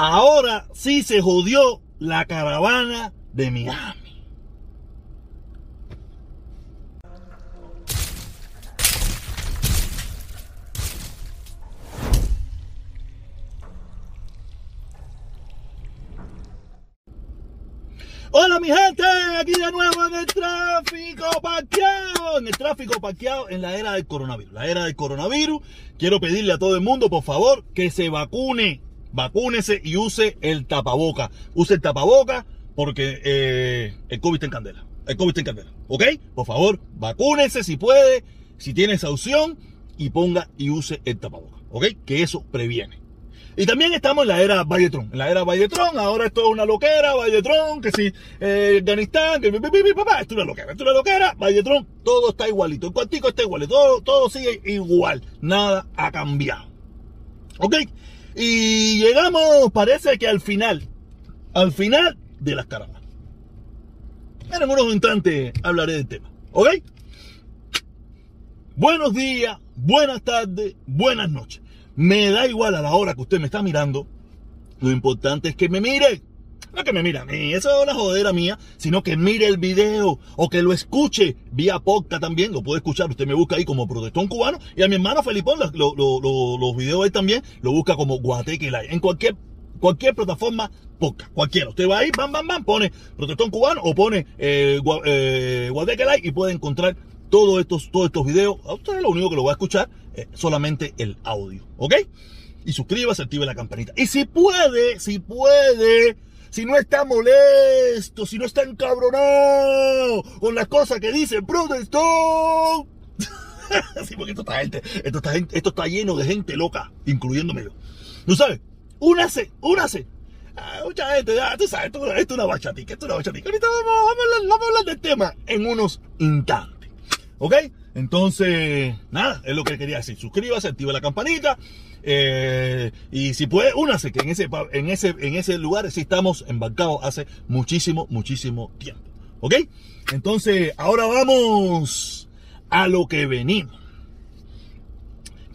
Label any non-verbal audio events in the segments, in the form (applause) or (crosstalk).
Ahora sí se jodió la caravana de Miami. Hola mi gente, aquí de nuevo en el tráfico parqueado, en el tráfico parqueado en la era del coronavirus, la era del coronavirus. Quiero pedirle a todo el mundo, por favor, que se vacune, vacúnese y use el tapaboca. Use el tapaboca porque eh, el COVID está en candela, el COVID está en candela, ¿ok? Por favor, vacúnese si puede, si tiene esa opción y ponga y use el tapaboca, ¿ok? Que eso previene. Y también estamos en la era Valletron. En la era Valletron, ahora esto es una loquera, Valletron, que si eh, Afganistán, que papá, esto es una loquera, esto es una loquera, Valletron, todo está igualito. El cuartico está igual, todo, todo sigue igual. Nada ha cambiado. ¿Ok? Y llegamos, parece que al final, al final de las caravanas. En unos instantes hablaré del tema. ¿Ok? Buenos días, buenas tardes, buenas noches. Me da igual a la hora que usted me está mirando. Lo importante es que me mire. No que me mire a mí, eso es la jodera mía, sino que mire el video o que lo escuche vía podcast también. Lo puede escuchar, usted me busca ahí como protestón cubano. Y a mi hermano Felipón, los, los, videos ahí también, lo busca como Guateque Live. En cualquier, cualquier plataforma podcast, cualquiera. Usted va ahí, bam, bam, bam, pone protestón cubano o pone eh, eh, Guateque Live y puede encontrar todos estos, todos estos videos. A usted lo único que lo va a escuchar es solamente el audio, ¿ok? Y suscríbase, active la campanita. Y si puede, si puede, si no está molesto, si no está encabronado con las cosas que dice protestón. (laughs) sí, porque esto está, gente, esto, está, esto está lleno de gente loca, incluyéndome yo. ¿No sabes? Únase, únase. Ah, mucha gente, ya, tú sabes, esto, es una bachatica, esto es una bachatica. Ahorita vamos, a hablar, vamos a hablar del tema en unos instantes. ¿Ok? Entonces, nada, es lo que quería decir. Suscríbase, activa la campanita. Eh, y si puede, únase, que en ese, en ese, en ese lugar sí estamos embarcados hace muchísimo, muchísimo tiempo. ¿Ok? Entonces, ahora vamos a lo que venimos.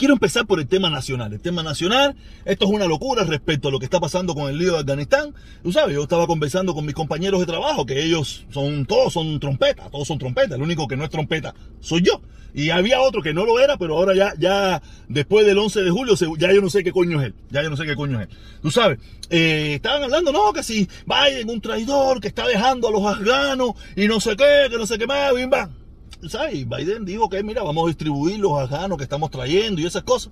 Quiero empezar por el tema nacional. El tema nacional, esto es una locura respecto a lo que está pasando con el lío de Afganistán. Tú sabes, yo estaba conversando con mis compañeros de trabajo, que ellos son, todos son trompetas, todos son trompetas. El único que no es trompeta soy yo. Y había otro que no lo era, pero ahora ya, ya, después del 11 de julio, ya yo no sé qué coño es él. Ya yo no sé qué coño es él. Tú sabes, eh, estaban hablando, no, que si Biden, un traidor que está dejando a los afganos y no sé qué, que no sé qué más, bim, bam. ¿Sabes? Biden dijo que, mira, vamos a distribuir los afganos que estamos trayendo y esas cosas.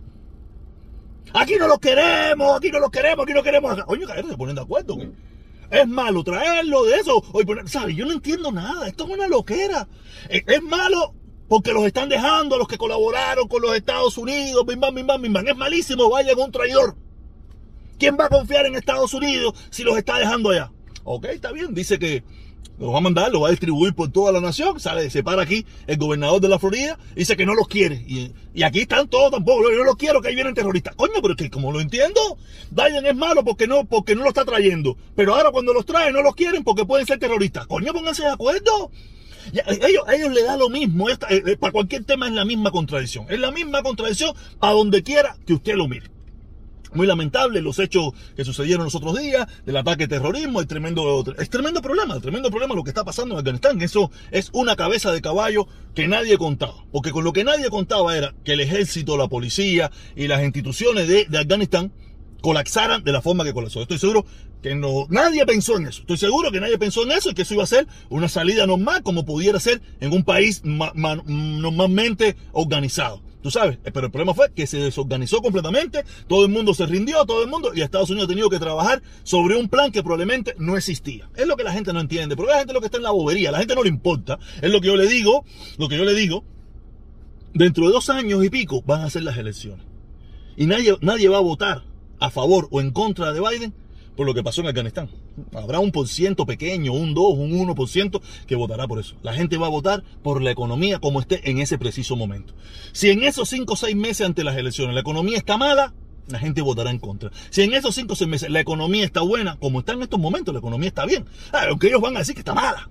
Aquí no los queremos, aquí no los queremos, aquí no queremos. Oye, se ponen de acuerdo. Es malo traerlo de eso. ¿sabes? Yo no entiendo nada. Esto es una loquera. E, es, malo porque los están dejando a los que colaboraron con los Estados Unidos. Bim, bam, bim, bam, bim, bam. Es malísimo. Vayan un traidor. ¿Quién va a confiar en Estados Unidos si los está dejando allá? Ok, está bien. Dice que lo va a mandar, lo va a distribuir por toda la nación. Sale, se para aquí el gobernador de la Florida, dice que no los quiere. Y, aquí están todos tampoco. Yo no los quiero, que ahí vienen terroristas. Coño, pero es que como lo entiendo, Biden es malo porque no, porque no lo está trayendo. Pero ahora cuando los trae no los quieren porque pueden ser terroristas. Coño, pónganse de acuerdo. ellos, ellos le da lo mismo. Eh, eh, para cualquier tema es la misma contradicción. Es la misma contradicción a donde quiera que usted lo mire. Muy lamentable los hechos que sucedieron los otros días, del ataque terrorismo, el tremendo, es tremendo problema, el tremendo problema lo que está pasando en Afganistán. Eso es una cabeza de caballo que nadie contaba. Porque con lo que nadie contaba era que el ejército, la policía y las instituciones de, Afganistán colapsaran de la forma que colapsó. Estoy seguro que no, nadie pensó en eso. Estoy seguro que nadie pensó en eso y que eso iba a ser una salida normal como pudiera ser en un país normalmente organizado. Tú sabes, eh, pero el problema fue que se desorganizó completamente, todo el mundo se rindió, todo el mundo, y Estados Unidos ha tenido que trabajar sobre un plan que probablemente no existía. Es lo que la gente no entiende, porque la gente lo que está en la bobería, la gente no le importa, es lo que yo le digo, lo que yo le digo, dentro de dos años y pico van a ser las elecciones. Y nadie, nadie va a votar a favor o en contra de Biden por lo que pasó en Afganistán. Habrá un por ciento pequeño, un 2, un 1% que votará por eso. La gente va a votar por la economía como esté en ese preciso momento. Si en esos 5 o 6 meses ante las elecciones la economía está mala, la gente votará en contra. Si en esos 5 o 6 meses la economía está buena, como está en estos momentos, la economía está bien. Ah, aunque ellos van a decir que está mala.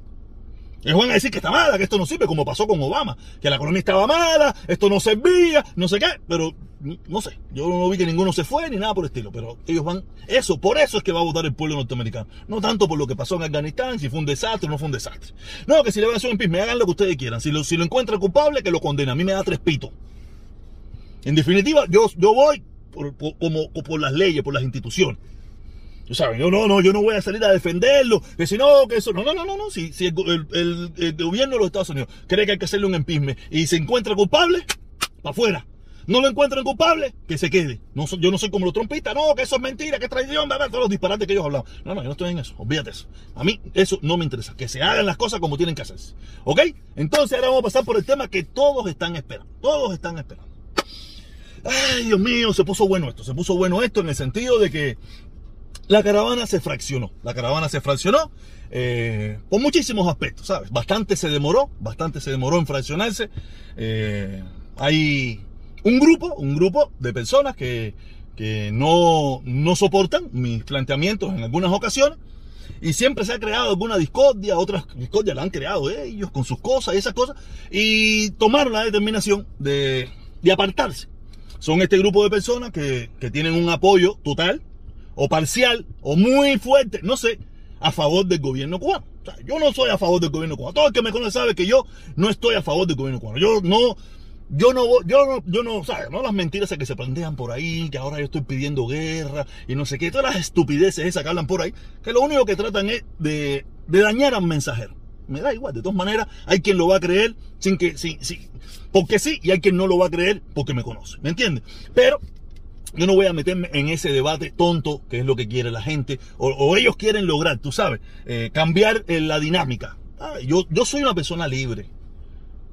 Ellos van a decir que está mala, que esto no sirve, como pasó con Obama, que la economía estaba mala, esto no servía, no sé qué, pero no sé, yo no vi que ninguno se fue ni nada por el estilo, pero ellos van, eso, por eso es que va a votar el pueblo norteamericano, no tanto por lo que pasó en Afganistán, si fue un desastre o no fue un desastre. No, que si le van a hacer un me hagan lo que ustedes quieran, si lo, si lo encuentran culpable, que lo condenen, a mí me da tres pitos. En definitiva, yo, yo voy por, como, por las leyes, por las instituciones. Sabes, yo no, no, yo no voy a salir a defenderlo, que si no, que eso, no, no, no, no, no, si, si el, gobierno de los Estados Unidos cree que hay que hacerle un empisme y se encuentra culpable, para afuera. No lo encuentran culpable, que se quede. No, yo no soy como los trompistas, no, que eso es mentira, que es traición, todos los disparates que ellos hablan. No, no, yo no estoy en eso, olvídate eso. A mí eso no me interesa, que se hagan las cosas como tienen que hacerse. ¿Ok? Entonces ahora vamos a pasar por el tema que todos están esperando, todos están esperando. Ay, Dios mío, se puso bueno esto, se puso bueno esto en el sentido de que la caravana se fraccionó. La caravana se fraccionó eh, por muchísimos aspectos, ¿sabes? Bastante se demoró, bastante se demoró en fraccionarse. Eh, hay un grupo, un grupo de personas que, no, no soportan mis planteamientos en algunas ocasiones. Y siempre se ha creado alguna discordia, otras discordias la han creado ellos con sus cosas y esas cosas. Y tomaron la determinación de, apartarse. Son este grupo de personas que, que tienen un apoyo total o parcial o muy fuerte, no sé, a favor del gobierno cubano. yo no soy a favor del gobierno cubano. Todo el que me conoce sabe que yo no estoy a favor del gobierno cubano. Yo no, yo no, yo no, yo no, ¿sabes? No las mentiras que se plantean por ahí, que ahora yo estoy pidiendo guerra y no sé qué, todas las estupideces esas que hablan por ahí, que lo único que tratan es de, de dañar al mensajero. Me da igual, de todas maneras, hay quien lo va a creer sin que, sí, sí, porque sí, y hay quien no lo va a creer porque me conoce, ¿me entiendes? Pero yo no voy a meterme en ese debate tonto, que es lo que quiere la gente, o, ellos quieren lograr, tú sabes, eh, cambiar eh, la dinámica. Ah, yo, soy una persona libre.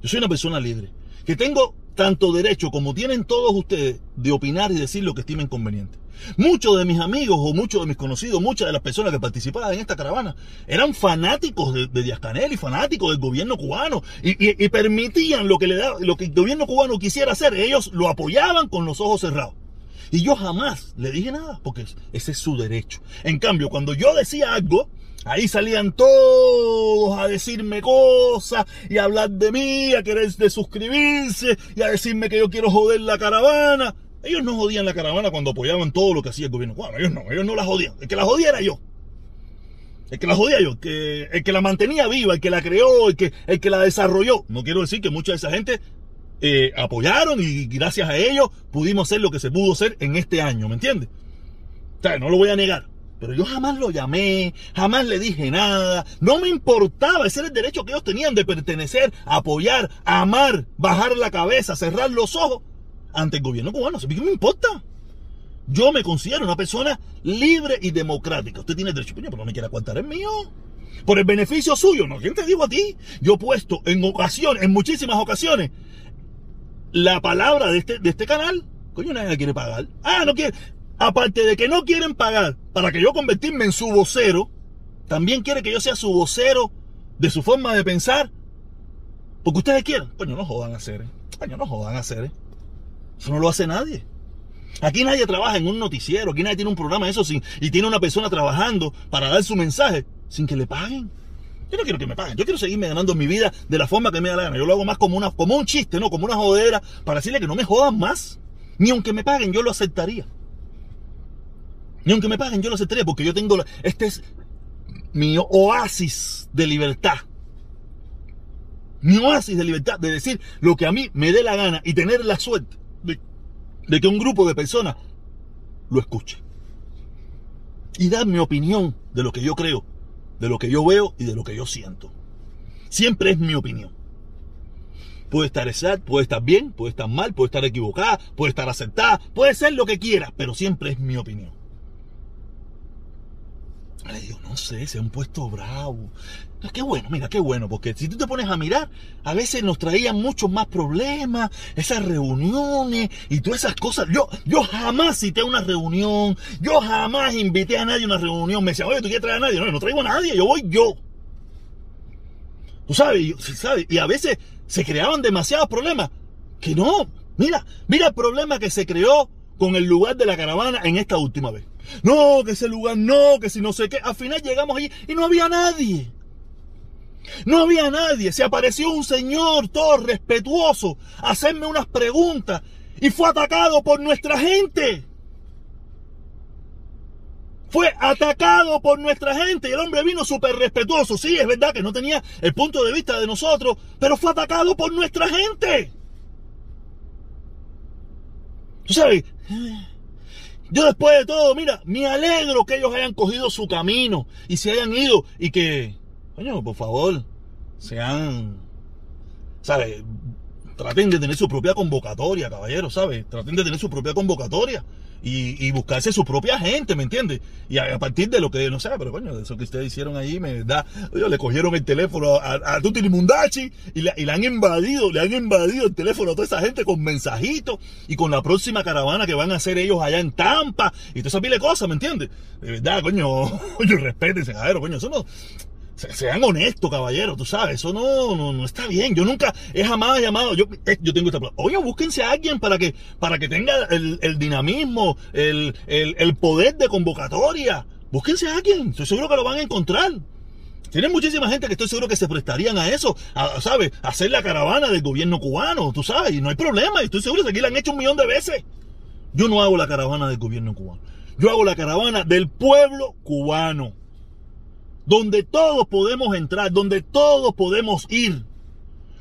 Yo soy una persona libre. Que tengo tanto derecho como tienen todos ustedes de opinar y decir lo que estimen conveniente. Muchos de mis amigos o muchos de mis conocidos, muchas de las personas que participaban en esta caravana eran fanáticos de, de Díaz Canel y fanáticos del gobierno cubano y, permitían lo que el gobierno cubano quisiera hacer. Ellos lo apoyaban con los ojos cerrados. Y yo jamás le dije nada, porque ese es su derecho. En cambio, cuando yo decía algo, ahí salían todos a decirme cosas y a hablar de mí, a querer de suscribirse y a decirme que yo quiero joder la caravana. Ellos no jodían la caravana cuando apoyaban todo lo que hacía el gobierno Bueno, Ellos no, ellos no la jodían. El que la jodía era yo. El que la jodía yo, que, el que la mantenía viva, el que la creó, el que, el que la desarrolló. No quiero decir que mucha de esa gente eh, apoyaron y gracias a ellos pudimos hacer lo que se pudo hacer en este año, ¿me entiendes? O sea, no lo voy a negar. Pero yo jamás lo llamé, jamás le dije nada, no me importaba, ese era el derecho que ellos tenían de pertenecer, apoyar, amar, bajar la cabeza, cerrar los ojos ante el gobierno cubano. ¿Qué me importa? Yo me considero una persona libre y democrática. Usted tiene derecho, pero no me quiere aguantar el mío. Por el beneficio suyo, ¿no? ¿Quién te digo a ti? Yo he puesto en ocasiones, en muchísimas ocasiones, la palabra de este, de este canal, coño, nadie quiere pagar. Ah, no quiere. Aparte de que no quieren pagar para que yo convertirme en su vocero, también quiere que yo sea su vocero de su forma de pensar. Porque ustedes quieren. Coño, no jodan a hacer. Coño, no jodan a hacer. Eso no lo hace nadie. Aquí nadie trabaja en un noticiero, aquí nadie tiene un programa eso sin, y tiene una persona trabajando para dar su mensaje sin que le paguen. Yo no quiero que me paguen. Yo quiero seguirme ganando mi vida de la forma que me da la gana. Yo lo hago más como, una, como un chiste, ¿no? Como una jodera para decirle que no me jodan más. Ni aunque me paguen, yo lo aceptaría. Ni aunque me paguen, yo lo aceptaría porque yo tengo... este es mi oasis de libertad. Mi oasis de libertad de decir lo que a mí me dé la gana y tener la suerte de, de que un grupo de personas lo escuche. Y dar mi opinión de lo que yo creo de lo que yo veo y de lo que yo siento. Siempre es mi opinión. Puede estar exacta, puede estar bien, puede estar mal, puede estar equivocada, puede estar aceptada, puede ser lo que quiera, pero siempre es mi opinión. Ay, Dios, no sé, se han puesto bravo. Qué bueno, mira, qué bueno, porque si tú te pones a mirar, a veces nos traían muchos más problemas, esas reuniones y todas esas cosas. Yo, yo jamás cité una reunión, yo jamás invité a nadie a una reunión. Me decía, oye, ¿tú quieres traer a nadie? No, no traigo a nadie, yo voy yo. Tú sabes, sabes, y a veces se creaban demasiados problemas. Que no, mira, mira el problema que se creó con el lugar de la caravana en esta última vez. No, que ese lugar no, que si no sé qué. Al final llegamos allí y no había nadie. No había nadie. Se apareció un señor todo respetuoso a hacerme unas preguntas y fue atacado por nuestra gente. Fue atacado por nuestra gente y el hombre vino súper respetuoso. Sí, es verdad que no tenía el punto de vista de nosotros, pero fue atacado por nuestra gente. Tú sabes, yo después de todo, mira, me alegro que ellos hayan cogido su camino y se hayan ido y que, coño, por favor, sean, ¿sabes? Traten de tener su propia convocatoria, caballero, ¿sabes? Traten de tener su propia convocatoria y, buscarse su propia gente, ¿me entiendes? Y a, partir de lo que, no sé, pero coño, eso que ustedes hicieron ahí, me da, ellos le cogieron el teléfono a, a Tuti Mundachi y, y le han invadido, le han invadido el teléfono a toda esa gente con mensajitos y con la próxima caravana que van a hacer ellos allá en Tampa y todas esas pile cosas, ¿me entiendes? De verdad, coño, (laughs) coño, respétense, ver, coño, eso no, sean honestos, caballero, tú sabes, eso no, no, está bien. Yo nunca he jamás llamado, yo, eh, yo tengo esta Oye, búsquense a alguien para que, para que tenga el, dinamismo, el, poder de convocatoria. Búsquense a alguien, estoy seguro que lo van a encontrar. Tienen muchísima gente que estoy seguro que se prestarían a eso, ¿sabes? A hacer la caravana del gobierno cubano, tú sabes, y no hay problema, y estoy seguro que aquí la han hecho un millón de veces. Yo no hago la caravana del gobierno cubano. Yo hago la caravana del pueblo cubano donde todos podemos entrar, donde todos podemos ir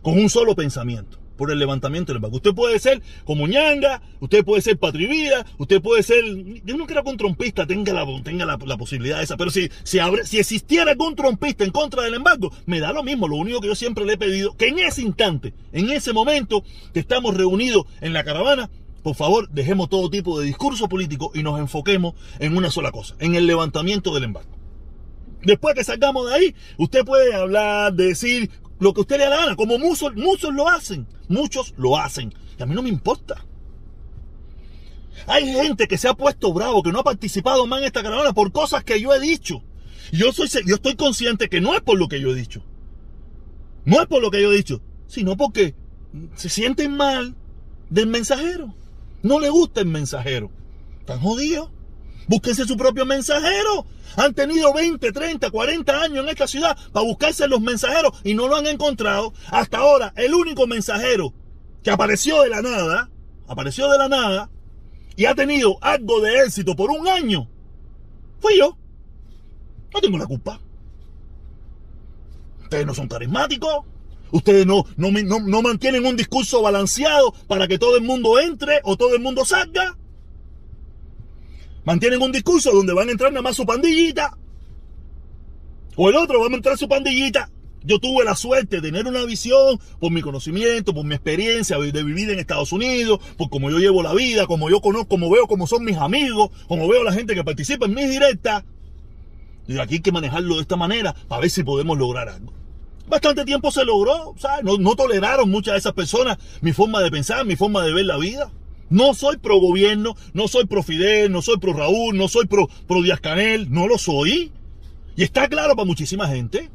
con un solo pensamiento por el levantamiento del banco. Usted puede ser como ñanga, usted puede ser patrivida, usted puede ser, yo no quiero que trompista tenga la, tenga la, posibilidad esa, pero si, si, si existiera algún trompista en contra del embargo, me da lo mismo, lo único que yo siempre le he pedido, que en ese instante, en ese momento que estamos reunidos en la caravana, por favor, dejemos todo tipo de discurso político y nos enfoquemos en una sola cosa, en el levantamiento del embargo. Después que salgamos de ahí, usted puede hablar, decir lo que usted le da la gana, como muchos, muchos lo hacen, muchos lo hacen. Y a mí no me importa. Hay gente que se ha puesto bravo, que no ha participado más en esta caravana por cosas que yo he dicho. Yo, soy, yo estoy consciente que no es por lo que yo he dicho. No es por lo que yo he dicho, sino porque se sienten mal del mensajero. No le gusta el mensajero. Están jodidos. Búsquense su propio mensajero. Han tenido 20, 30, 40 años en esta ciudad para buscarse los mensajeros y no lo han encontrado. Hasta ahora, el único mensajero que apareció de la nada, apareció de la nada y ha tenido algo de éxito por un año, fui yo. No tengo la culpa. Ustedes no son carismáticos. Ustedes no, no, no, no mantienen un discurso balanceado para que todo el mundo entre o todo el mundo salga mantienen un discurso donde van a entrar nada más su pandillita. O el otro va a entrar su pandillita. Yo tuve la suerte de tener una visión por mi conocimiento, por mi experiencia de vivir en Estados Unidos, por cómo yo llevo la vida, como yo conozco, como veo cómo son mis amigos, como veo la gente que participa en mis directas. Y aquí hay que manejarlo de esta manera para ver si podemos lograr algo. Bastante tiempo se logró, ¿sabes? No, no toleraron muchas de esas personas mi forma de pensar, mi forma de ver la vida. No soy pro gobierno, no soy pro Fidel, no soy pro Raúl, no soy pro, pro Díaz Canel, no lo soy. Y está claro para muchísima gente.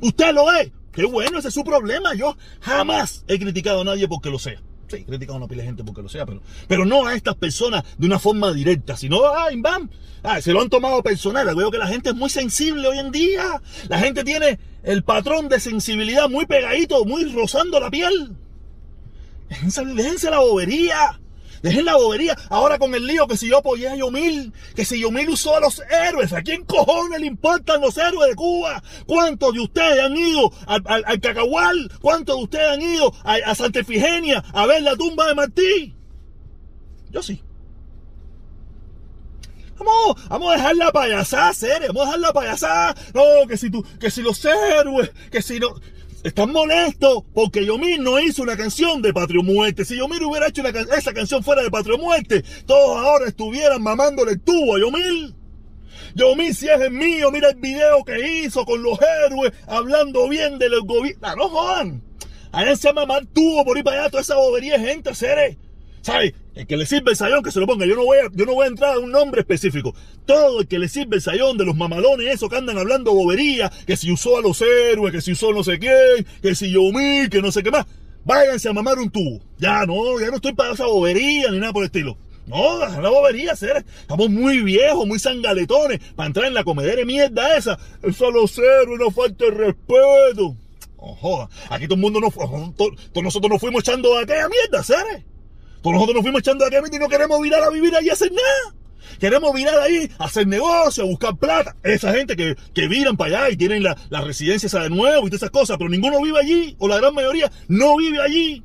Usted lo es. Qué bueno, ese es su problema. Yo jamás he criticado a nadie porque lo sea. Sí, he criticado a una pila de gente porque lo sea, pero, no a estas personas de una forma directa, sino, ah, bam, ah, se lo han tomado personal. Veo que la gente es muy sensible hoy en día. La gente tiene el patrón de sensibilidad muy pegadito, muy rozando la piel. Déjense, la bobería. Dejen la bobería. Ahora con el lío que si yo apoyé a Yomil, que si Yomil usó a los héroes, ¿a quién cojones le importan los héroes de Cuba? ¿Cuántos de ustedes han ido al, Cacahual? ¿Cuántos de ustedes han ido a, Santa Efigenia a ver la tumba de Martí? Yo sí. Vamos, vamos a dejar la payasada, serio, vamos a dejar la payasada. No, que si tú, que si los héroes, que si no. Están molestos porque Yomir no hizo una canción de Patrio Muerte. Si Yomir hubiera hecho esa canción fuera de Patrio Muerte, todos ahora estuvieran mamándole el tubo a Yomir. Yomir, si es el mío, mira el video que hizo con los héroes hablando bien de los gobiernos. No jodan. se a mamar tubo por ir para allá, toda esa bobería de gente, seres. ¿Sabes? El que le sirve el sayón, que se lo ponga. Yo no voy a, yo no voy a entrar a un nombre específico. Todo el que le sirve el sayón de los mamalones, eso que andan hablando bobería, que si usó a los héroes, que si usó no sé quién, que si yo mí, que no sé qué más. Váyanse a mamar un tubo. Ya no, ya no estoy para esa bobería ni nada por el estilo. No, la bobería, ser. Estamos muy viejos, muy sangaletones para entrar en la comedera mierda esa. El solo cero, una falta de respeto. Oh, joda. Aquí todo el mundo nos todos nosotros nos fuimos echando a aquella mierda, ¿sabes? Todos nosotros nos fuimos echando aquella mierda y no queremos virar a vivir ahí a hacer nada. Queremos virar ahí a hacer negocio, a buscar plata. Esa gente que, que viran para allá y tienen la, la residencia esa de nuevo y todas esas cosas, pero ninguno vive allí, o la gran mayoría no vive allí.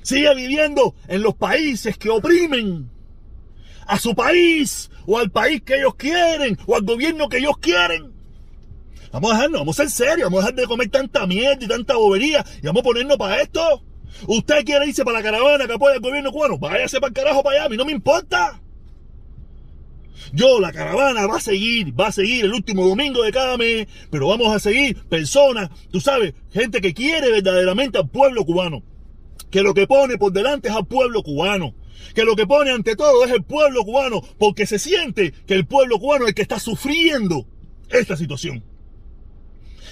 Sigue viviendo en los países que oprimen a su país, o al país que ellos quieren, o al gobierno que ellos quieren. Vamos a dejarnos, vamos a ser serios, vamos a dejar de comer tanta mierda y tanta bobería y vamos a ponernos para esto. Usted quiere irse para la caravana que apoya al gobierno cubano, váyase para el carajo para allá, a mí no me importa. Yo, la caravana va a seguir, va a seguir el último domingo de cada mes, pero vamos a seguir personas, tú sabes, gente que quiere verdaderamente al pueblo cubano, que lo que pone por delante es al pueblo cubano, que lo que pone ante todo es el pueblo cubano, porque se siente que el pueblo cubano es el que está sufriendo esta situación.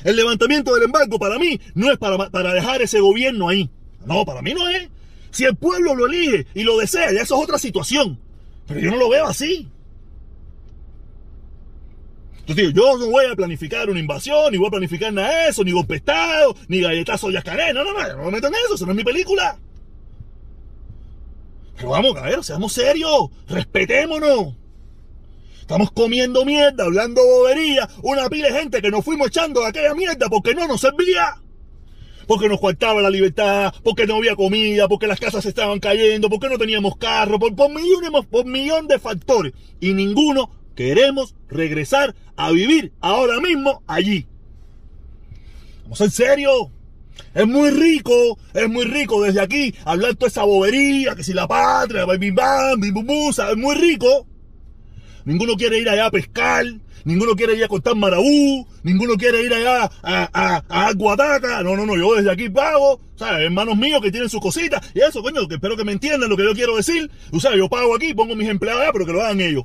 El levantamiento del embargo para mí no es para, para dejar ese gobierno ahí. No, para mí no es. Si el pueblo lo elige y lo desea, ya eso es otra situación. Pero yo no lo veo así. Entonces yo no voy a planificar una invasión, ni voy a planificar nada de eso, ni golpe estado, ni galletazo yascaré. No, no, no, no me meto en eso, eso no es mi película. Pero vamos, ver, seamos serios, respetémonos. Estamos comiendo mierda, hablando bobería, una pila de gente que nos fuimos echando de aquella mierda porque no nos servía. Porque nos faltaba la libertad, porque no había comida, porque las casas estaban cayendo, porque no teníamos carro, por, millones, millón de factores. Y ninguno queremos regresar a vivir ahora mismo allí. Vamos en serio. Es muy rico, es muy rico desde aquí hablar toda esa bobería, que si la patria, bim bam, bim bum, es muy rico. Ninguno quiere ir allá a pescar, ninguno quiere ir a cortar marabú, ninguno quiere ir allá a, a, a Aguataca. No, no, no, yo desde aquí pago, ¿sabes? Hermanos míos que tienen sus cositas y eso, coño, que espero que me entiendan lo que yo quiero decir. Tú sabes, yo pago aquí, pongo mis empleados allá, pero que lo hagan ellos.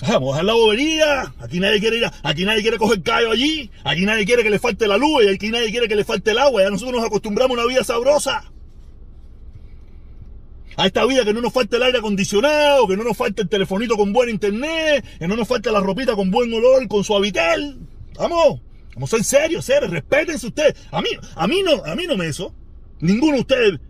Vamos a dejar la bobería. Aquí nadie quiere ir, a, aquí nadie quiere coger callo allí. Aquí nadie quiere que le falte la luz y aquí nadie quiere que le falte el agua. Ya nosotros nos acostumbramos a una vida sabrosa. A esta vida que no nos falte el aire acondicionado, que no nos falte el telefonito con buen internet, que no nos falte la ropita con buen olor, con suavitel. Vamos, vamos en serio, seres, respétense ustedes. A mí, a mí no, a mí no me eso. Ninguno de ustedes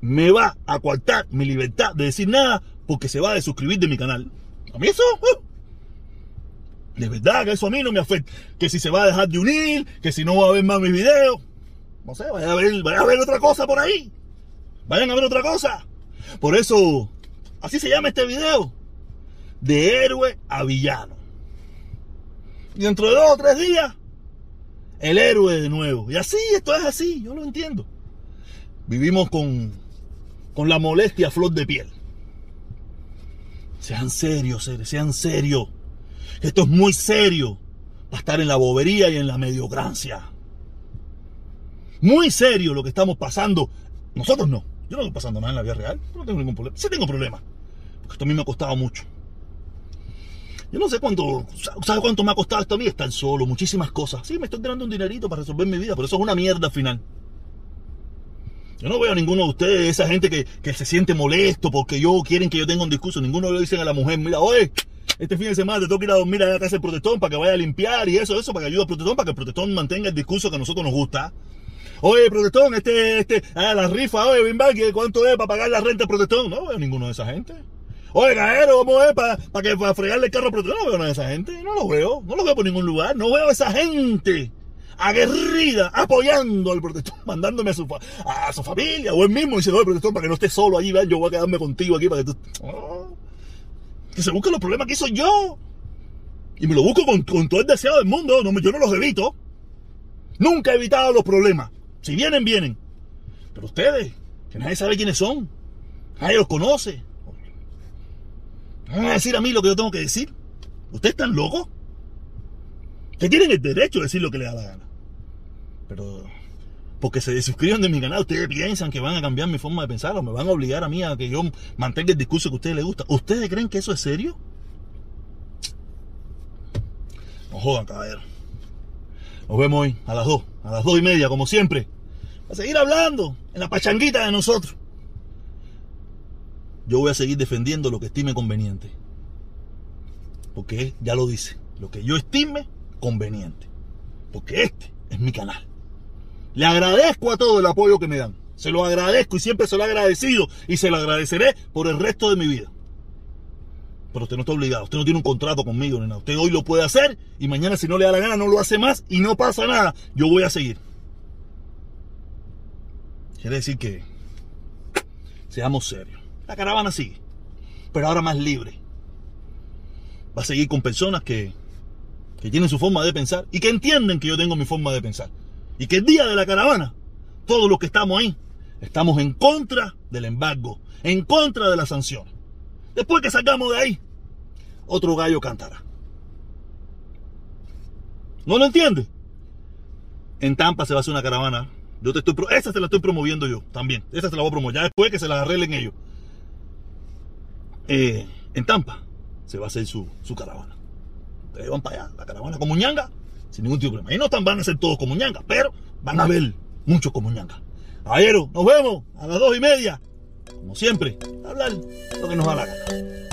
me va a coartar mi libertad de decir nada porque se va a desuscribir de mi canal. A mí eso, uh, de verdad que eso a mí no me afecta. Que si se va a dejar de unir, que si no va a ver más mis videos. No sé, vaya a ver, vaya a ver otra cosa por ahí. Vayan a ver otra cosa. Por eso, así se llama este video. De héroe a villano. Y dentro de dos o tres días, el héroe de nuevo. Y así, esto es así, yo lo entiendo. Vivimos con, con la molestia a flor de piel. Sean serios, sean serios. Esto es muy serio para estar en la bobería y en la mediocrancia. Muy serio lo que estamos pasando. Nosotros no. Yo no estoy pasando nada en la vida real. No tengo ningún problema. Sí tengo problemas. Porque esto a mí me ha costado mucho. Yo no sé cuánto, ¿sabe cuánto me ha costado esto a mí? Estar solo, muchísimas cosas. Sí, me estoy ganando un dinerito para resolver mi vida, pero eso es una mierda al final. Yo no veo a ninguno de ustedes, esa gente que, que se siente molesto porque yo quieren que yo tenga un discurso. Ninguno le dicen a la mujer, mira, oye, este fin de semana te tengo que ir a dormir a la casa del protestón para que vaya a limpiar y eso, eso, para que ayude al protestón, para que el protestón mantenga el discurso que a nosotros nos gusta. Oye, protestón, este, este, ah, la rifa, oye, Bimba, ¿cuánto es para pagar la renta protestón? No veo ninguno de esa gente. Oye, cajero, ¿cómo es para, para, que, para fregarle el carro protestón? No veo a esa gente, no lo veo, no lo veo por ningún lugar, no veo a esa gente aguerrida, apoyando al protestón, (laughs) mandándome a su, a su familia, o él mismo diciendo, oye, protestón, para que no esté solo allí, ven, yo voy a quedarme contigo aquí para que tú... Que se busque los problemas que hizo yo. Y me lo busco con, con todo el deseo del mundo, no, yo no los evito. Nunca he evitado los problemas. Si vienen, vienen. Pero ustedes, que nadie sabe quiénes son, nadie los conoce. van a decir a mí lo que yo tengo que decir? ¿Ustedes están locos? Ustedes tienen el derecho de decir lo que les da la gana. Pero porque se desuscriban de mi canal, ustedes piensan que van a cambiar mi forma de pensar o me van a obligar a mí a que yo mantenga el discurso que a ustedes les gusta. ¿Ustedes creen que eso es serio? No jodan, caballero. Nos vemos hoy a las 2, a las 2 y media, como siempre. A seguir hablando en la pachanguita de nosotros. yo voy a seguir defendiendo lo que estime conveniente. Porque ya lo dice, lo que yo estime conveniente. Porque este es mi canal. Le agradezco a todo el apoyo que me dan. Se lo agradezco y siempre se lo he agradecido y se lo agradeceré por el resto de mi vida. Pero usted no está obligado, usted no tiene un contrato conmigo ni nada. Usted hoy lo puede hacer y mañana si no le da la gana no lo hace más y no pasa nada. Yo voy a seguir. Quiere decir que seamos serios. La caravana sigue, pero ahora más libre. Va a seguir con personas que, que tienen su forma de pensar y que entienden que yo tengo mi forma de pensar. Y que el día de la caravana, todos los que estamos ahí, estamos en contra del embargo, en contra de las sanciones. Después que salgamos de ahí, otro gallo cantará. ¿No lo entiendes? En Tampa se va a hacer una caravana. Yo te estoy, esa se la estoy promoviendo yo también. Esa se la voy a promover. Ya después que se la arreglen ellos. Eh, en Tampa se va a hacer su, su caravana. Ustedes van para allá, la caravana como ñanga, sin ningún tipo de problema. Y no van a ser todos como ñanga, pero van a ver muchos como ñanga. Caballero, nos vemos a las dos y media. Como siempre, hablar lo que nos da la gana.